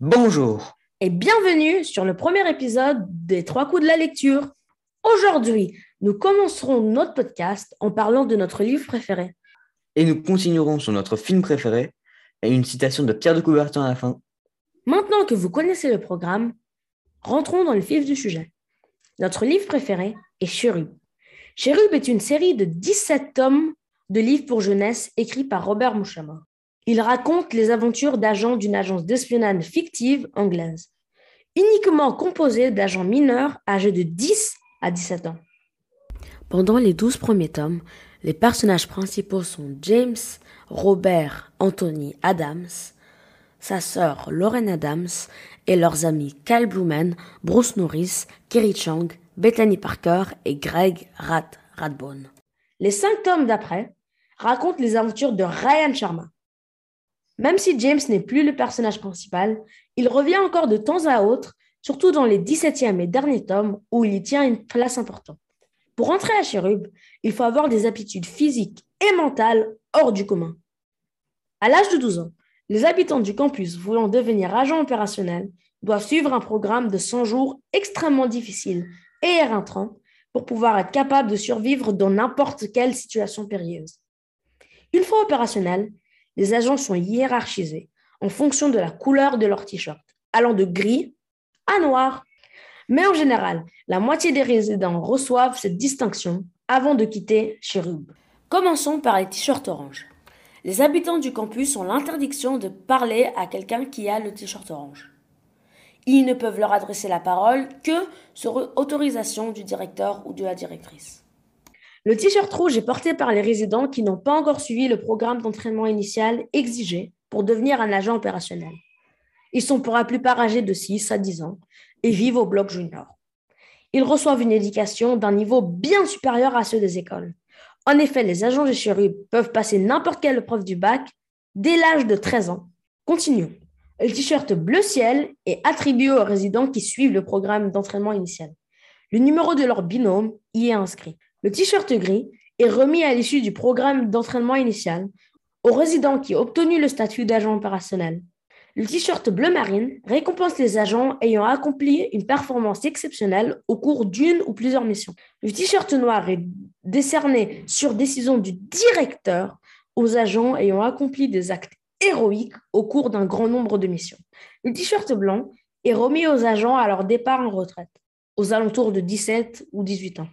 Bonjour et bienvenue sur le premier épisode des Trois coups de la lecture. Aujourd'hui, nous commencerons notre podcast en parlant de notre livre préféré. Et nous continuerons sur notre film préféré et une citation de Pierre de Coubertin à la fin. Maintenant que vous connaissez le programme, rentrons dans le vif du sujet. Notre livre préféré est Cherub. Cherub est une série de 17 tomes de livres pour jeunesse écrits par Robert Mouchamor. Il raconte les aventures d'agents d'une agence d'espionnage fictive anglaise, uniquement composée d'agents mineurs âgés de 10 à 17 ans. Pendant les 12 premiers tomes, les personnages principaux sont James, Robert, Anthony Adams, sa sœur Lauren Adams et leurs amis Kyle Blumen, Bruce Norris, Kerry Chang, Bethany Parker et Greg Rat Radbone. Les cinq tomes d'après racontent les aventures de Ryan Sharma, même si James n'est plus le personnage principal, il revient encore de temps à autre, surtout dans les 17e et derniers tomes où il y tient une place importante. Pour entrer à Cherub, il faut avoir des aptitudes physiques et mentales hors du commun. À l'âge de 12 ans, les habitants du campus voulant devenir agents opérationnels doivent suivre un programme de 100 jours extrêmement difficile et éreintrant pour pouvoir être capables de survivre dans n'importe quelle situation périlleuse. Une fois opérationnels, les agents sont hiérarchisés en fonction de la couleur de leur t-shirt, allant de gris à noir. Mais en général, la moitié des résidents reçoivent cette distinction avant de quitter Cherub. Commençons par les t-shirts orange. Les habitants du campus ont l'interdiction de parler à quelqu'un qui a le t-shirt orange. Ils ne peuvent leur adresser la parole que sur autorisation du directeur ou de la directrice. Le t-shirt rouge est porté par les résidents qui n'ont pas encore suivi le programme d'entraînement initial exigé pour devenir un agent opérationnel. Ils sont pour la plupart âgés de 6 à 10 ans et vivent au bloc junior. Ils reçoivent une éducation d'un niveau bien supérieur à ceux des écoles. En effet, les agents de Cherub peuvent passer n'importe quelle épreuve du bac dès l'âge de 13 ans. Continuons. Le t-shirt bleu ciel est attribué aux résidents qui suivent le programme d'entraînement initial. Le numéro de leur binôme y est inscrit. Le t-shirt gris est remis à l'issue du programme d'entraînement initial aux résidents qui ont obtenu le statut d'agent opérationnel. Le t-shirt bleu marine récompense les agents ayant accompli une performance exceptionnelle au cours d'une ou plusieurs missions. Le t-shirt noir est décerné sur décision du directeur aux agents ayant accompli des actes héroïques au cours d'un grand nombre de missions. Le t-shirt blanc est remis aux agents à leur départ en retraite, aux alentours de 17 ou 18 ans.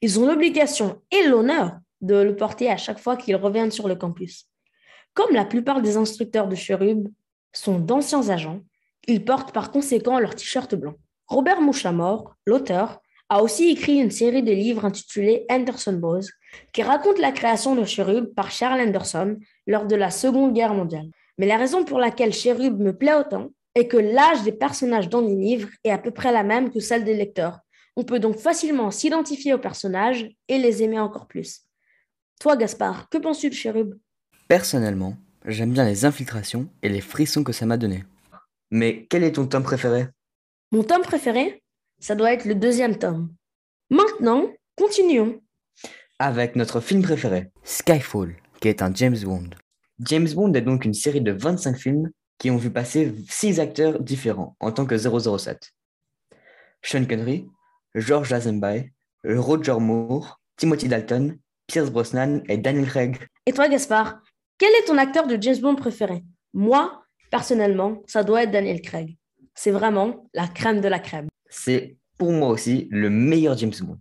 Ils ont l'obligation et l'honneur de le porter à chaque fois qu'ils reviennent sur le campus. Comme la plupart des instructeurs de Cherub sont d'anciens agents, ils portent par conséquent leur t-shirt blanc. Robert Mouchamore, l'auteur, a aussi écrit une série de livres intitulés Anderson Boys, qui raconte la création de Cherub par Charles Anderson lors de la Seconde Guerre mondiale. Mais la raison pour laquelle Cherub me plaît autant est que l'âge des personnages dans les livres est à peu près la même que celle des lecteurs, on peut donc facilement s'identifier aux personnages et les aimer encore plus. Toi, Gaspard, que penses-tu de Cherub Personnellement, j'aime bien les infiltrations et les frissons que ça m'a donné. Mais quel est ton tome préféré? Mon tome préféré Ça doit être le deuxième tome. Maintenant, continuons. Avec notre film préféré, Skyfall, qui est un James Bond. James Bond est donc une série de 25 films qui ont vu passer 6 acteurs différents en tant que 007. Sean Connery, George Lazenby, Roger Moore, Timothy Dalton, Pierce Brosnan et Daniel Craig. Et toi, Gaspard, quel est ton acteur de James Bond préféré? Moi, personnellement, ça doit être Daniel Craig. C'est vraiment la crème de la crème. C'est pour moi aussi le meilleur James Bond.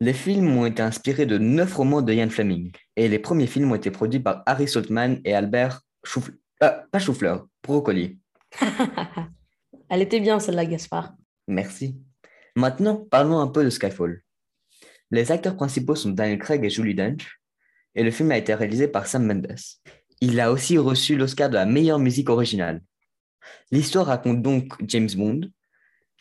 Les films ont été inspirés de neuf romans de Ian Fleming et les premiers films ont été produits par Harry Saltman et Albert Choufleur. Euh, pas Choufleur, Brocoli. Elle était bien celle-là, Gaspard. Merci. Maintenant, parlons un peu de Skyfall. Les acteurs principaux sont Daniel Craig et Julie Dench, et le film a été réalisé par Sam Mendes. Il a aussi reçu l'Oscar de la meilleure musique originale. L'histoire raconte donc James Bond,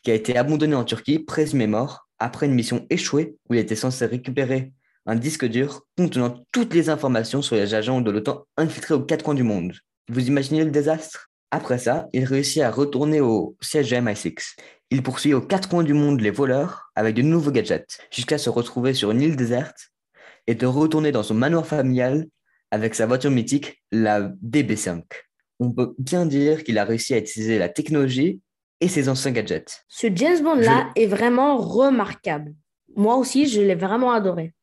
qui a été abandonné en Turquie, présumé mort, après une mission échouée où il était censé récupérer un disque dur contenant toutes les informations sur les agents de l'OTAN infiltrés aux quatre coins du monde. Vous imaginez le désastre? Après ça, il réussit à retourner au siège de MI6. Il poursuit aux quatre coins du monde les voleurs avec de nouveaux gadgets, jusqu'à se retrouver sur une île déserte et de retourner dans son manoir familial avec sa voiture mythique, la DB5. on peut bien dire qu'il a réussi à utiliser la technologie et ses anciens gadgets. Ce James Bond-là est vraiment remarquable. Moi aussi, je l'ai vraiment adoré.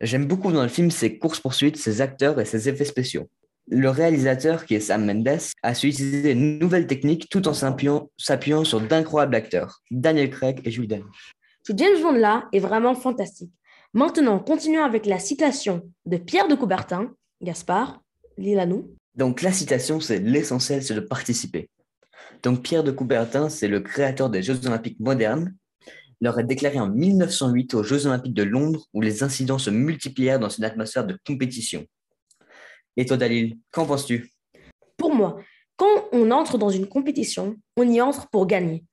J'aime beaucoup dans le film ses courses-poursuites, ses acteurs et ses effets spéciaux. Le réalisateur, qui est Sam Mendes, a su utiliser une nouvelle technique tout en s'appuyant sur d'incroyables acteurs, Daniel Craig et Julie Dench. Ce James Bond-là est vraiment fantastique. Maintenant, continuons avec la citation de Pierre de Coubertin. Gaspard, lis-la nous. Donc la citation, c'est l'essentiel, c'est de participer. Donc Pierre de Coubertin, c'est le créateur des Jeux olympiques modernes. Il aurait déclaré en 1908 aux Jeux olympiques de Londres où les incidents se multiplièrent dans une atmosphère de compétition. Et toi, Dalil, qu'en penses-tu? Pour moi, quand on entre dans une compétition, on y entre pour gagner.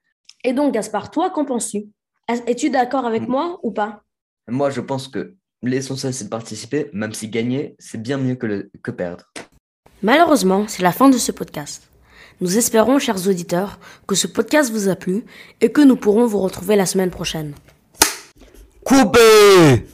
Et donc, Gaspard, toi, qu'en penses-tu? Es-tu d'accord avec moi ou pas? Moi, je pense que l'essentiel, c'est de participer, même si gagner, c'est bien mieux que, que perdre. Malheureusement, c'est la fin de ce podcast. Nous espérons, chers auditeurs, que ce podcast vous a plu et que nous pourrons vous retrouver la semaine prochaine. Coupé